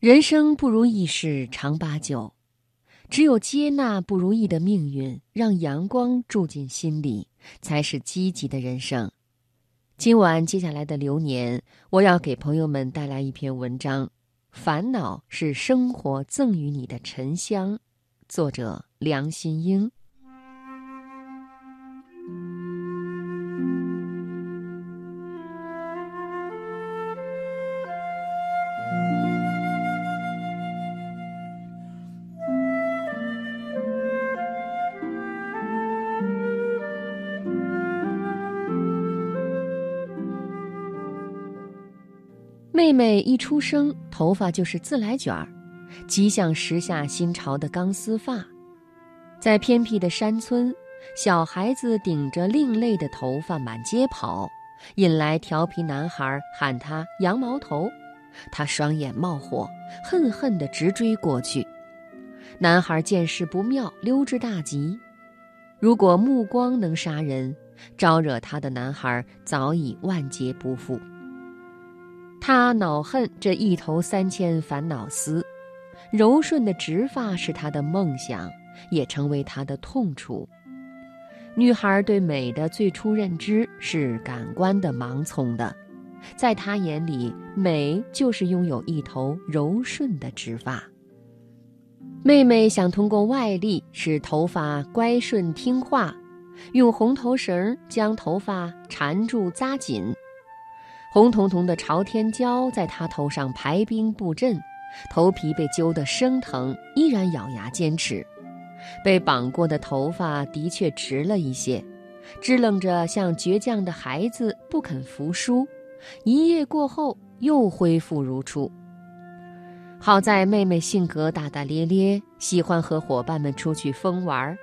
人生不如意事常八九，只有接纳不如意的命运，让阳光住进心里，才是积极的人生。今晚接下来的流年，我要给朋友们带来一篇文章：烦恼是生活赠予你的沉香。作者梁心英。妹妹一出生，头发就是自来卷儿，极像时下新潮的钢丝发。在偏僻的山村，小孩子顶着另类的头发满街跑，引来调皮男孩喊他“羊毛头”。他双眼冒火，恨恨地直追过去。男孩见势不妙，溜之大吉。如果目光能杀人，招惹他的男孩早已万劫不复。他恼恨这一头三千烦恼丝，柔顺的直发是他的梦想，也成为他的痛楚。女孩对美的最初认知是感官的盲从的，在她眼里，美就是拥有一头柔顺的直发。妹妹想通过外力使头发乖顺听话，用红头绳将头发缠住扎紧。红彤彤的朝天椒在他头上排兵布阵，头皮被揪得生疼，依然咬牙坚持。被绑过的头发的确直了一些，支棱着像倔强的孩子，不肯服输。一夜过后，又恢复如初。好在妹妹性格大大咧咧，喜欢和伙伴们出去疯玩儿，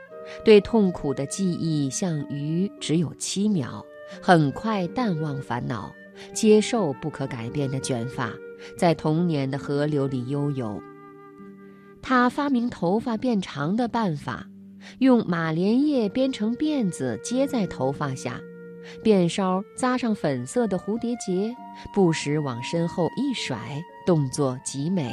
对痛苦的记忆像鱼，只有七秒，很快淡忘烦恼。接受不可改变的卷发，在童年的河流里悠游。他发明头发变长的办法，用马莲叶编成辫子接在头发下，辫梢扎上粉色的蝴蝶结，不时往身后一甩，动作极美。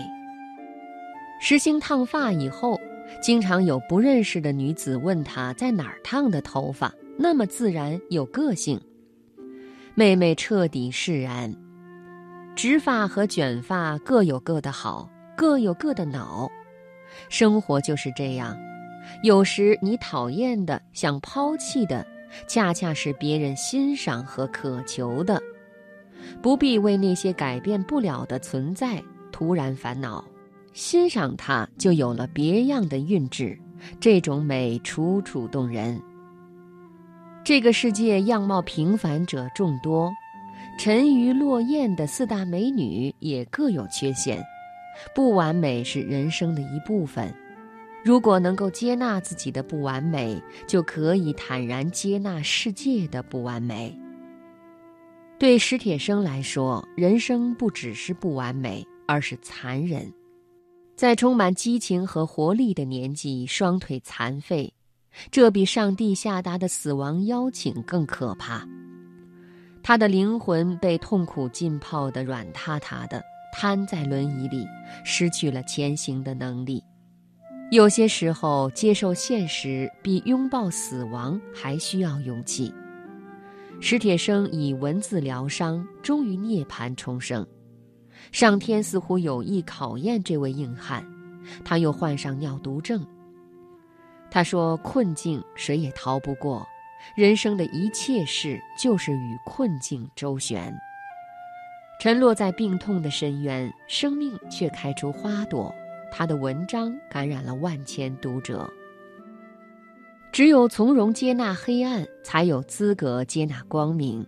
实行烫发以后，经常有不认识的女子问他在哪儿烫的头发，那么自然有个性。妹妹彻底释然，直发和卷发各有各的好，各有各的恼。生活就是这样，有时你讨厌的、想抛弃的，恰恰是别人欣赏和渴求的。不必为那些改变不了的存在突然烦恼，欣赏它就有了别样的韵致。这种美楚楚动人。这个世界样貌平凡者众多，沉鱼落雁的四大美女也各有缺陷，不完美是人生的一部分。如果能够接纳自己的不完美，就可以坦然接纳世界的不完美。对史铁生来说，人生不只是不完美，而是残忍。在充满激情和活力的年纪，双腿残废。这比上帝下达的死亡邀请更可怕。他的灵魂被痛苦浸泡得软塌塌的，瘫在轮椅里，失去了前行的能力。有些时候，接受现实比拥抱死亡还需要勇气。史铁生以文字疗伤，终于涅槃重生。上天似乎有意考验这位硬汉，他又患上尿毒症。他说：“困境谁也逃不过，人生的一切事就是与困境周旋。沉落在病痛的深渊，生命却开出花朵。他的文章感染了万千读者。只有从容接纳黑暗，才有资格接纳光明。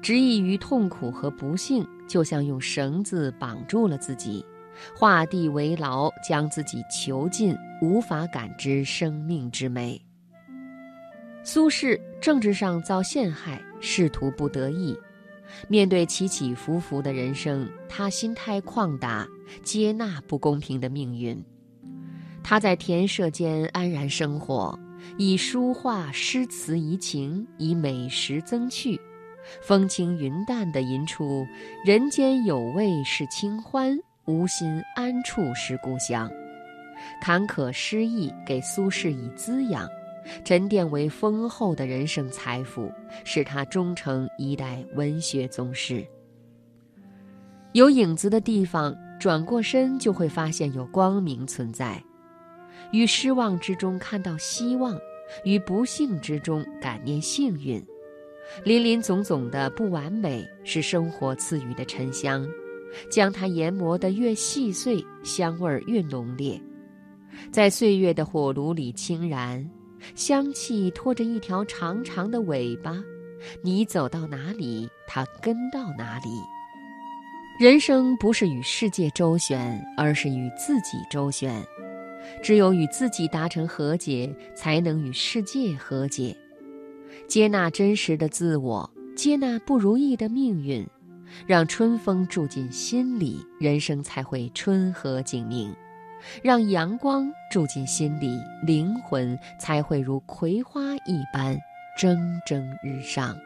执意于痛苦和不幸，就像用绳子绑住了自己。”画地为牢，将自己囚禁，无法感知生命之美。苏轼政治上遭陷害，仕途不得意，面对起起伏伏的人生，他心态旷达，接纳不公平的命运。他在田舍间安然生活，以书画诗词怡情，以美食增趣，风轻云淡地吟出“人间有味是清欢”。无心安处是故乡。坎坷失意给苏轼以滋养，沉淀为丰厚的人生财富，使他终成一代文学宗师。有影子的地方，转过身就会发现有光明存在。于失望之中看到希望，于不幸之中感念幸运。林林总总的不完美，是生活赐予的沉香，将它研磨得越细碎，香味儿越浓烈。在岁月的火炉里轻燃，香气拖着一条长长的尾巴，你走到哪里，它跟到哪里。人生不是与世界周旋，而是与自己周旋。只有与自己达成和解，才能与世界和解。接纳真实的自我，接纳不如意的命运，让春风住进心里，人生才会春和景明；让阳光住进心里，灵魂才会如葵花一般蒸蒸日上。